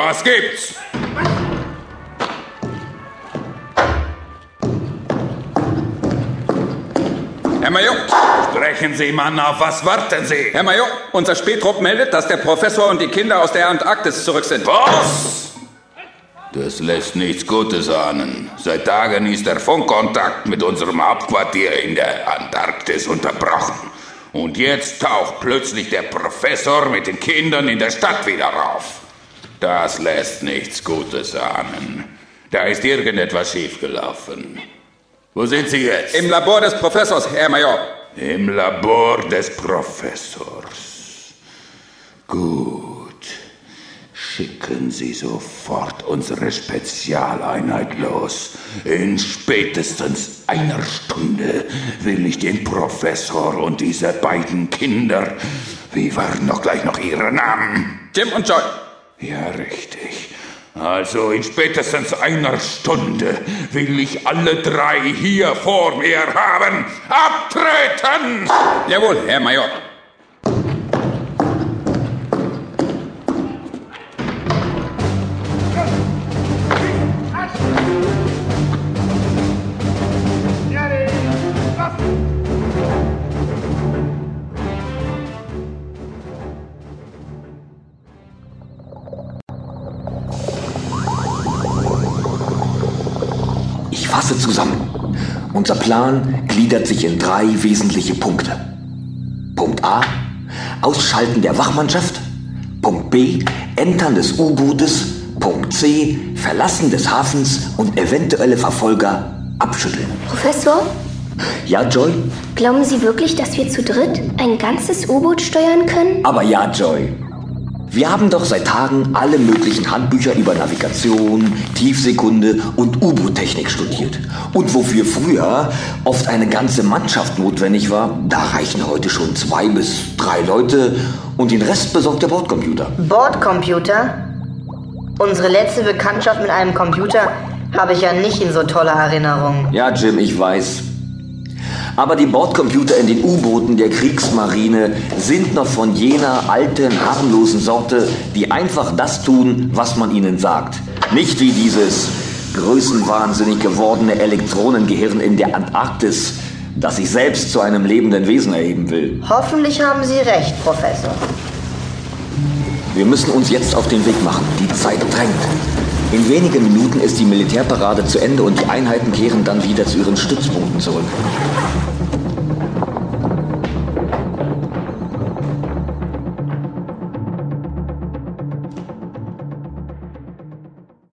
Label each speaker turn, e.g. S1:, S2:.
S1: Was gibt's?
S2: Herr Major,
S1: Sprechen Sie, Mann, auf was warten Sie?
S2: Herr Major, unser Spätrupp meldet, dass der Professor und die Kinder aus der Antarktis zurück sind.
S1: Was? Das lässt nichts Gutes ahnen. Seit Tagen ist der Funkkontakt mit unserem Hauptquartier in der Antarktis unterbrochen. Und jetzt taucht plötzlich der Professor mit den Kindern in der Stadt wieder auf. Das lässt nichts Gutes ahnen. Da ist irgendetwas schiefgelaufen. Wo sind Sie jetzt?
S2: Im Labor des Professors, Herr Major.
S1: Im Labor des Professors. Gut. Schicken Sie sofort unsere Spezialeinheit los. In spätestens einer Stunde will ich den Professor und diese beiden Kinder. Wie waren doch gleich noch Ihre Namen?
S2: Jim und Joy.
S1: Ja, richtig. Also in spätestens einer Stunde will ich alle drei hier vor mir haben. Abtreten!
S2: Jawohl, Herr Major.
S3: Ich fasse zusammen. Unser Plan gliedert sich in drei wesentliche Punkte. Punkt A. Ausschalten der Wachmannschaft. Punkt B. Entern des U-Bootes. Punkt C. Verlassen des Hafens und eventuelle Verfolger abschütteln.
S4: Professor,
S3: Ja, Joy?
S4: glauben Sie wirklich, dass wir zu dritt ein ganzes U-Boot steuern können?
S3: Aber ja, Joy. Wir haben doch seit Tagen alle möglichen Handbücher über Navigation, Tiefseekunde und U-Boot-Technik studiert. Und wofür früher oft eine ganze Mannschaft notwendig war, da reichen heute schon zwei bis drei Leute und den Rest besorgt der Bordcomputer.
S5: Bordcomputer? Unsere letzte Bekanntschaft mit einem Computer habe ich ja nicht in so toller Erinnerung.
S3: Ja, Jim, ich weiß. Aber die Bordcomputer in den U-Booten der Kriegsmarine sind noch von jener alten, harmlosen Sorte, die einfach das tun, was man ihnen sagt. Nicht wie dieses größenwahnsinnig gewordene Elektronengehirn in der Antarktis, das sich selbst zu einem lebenden Wesen erheben will.
S5: Hoffentlich haben Sie recht, Professor.
S3: Wir müssen uns jetzt auf den Weg machen. Die Zeit drängt. In wenigen Minuten ist die Militärparade zu Ende und die Einheiten kehren dann wieder zu ihren Stützpunkten zurück.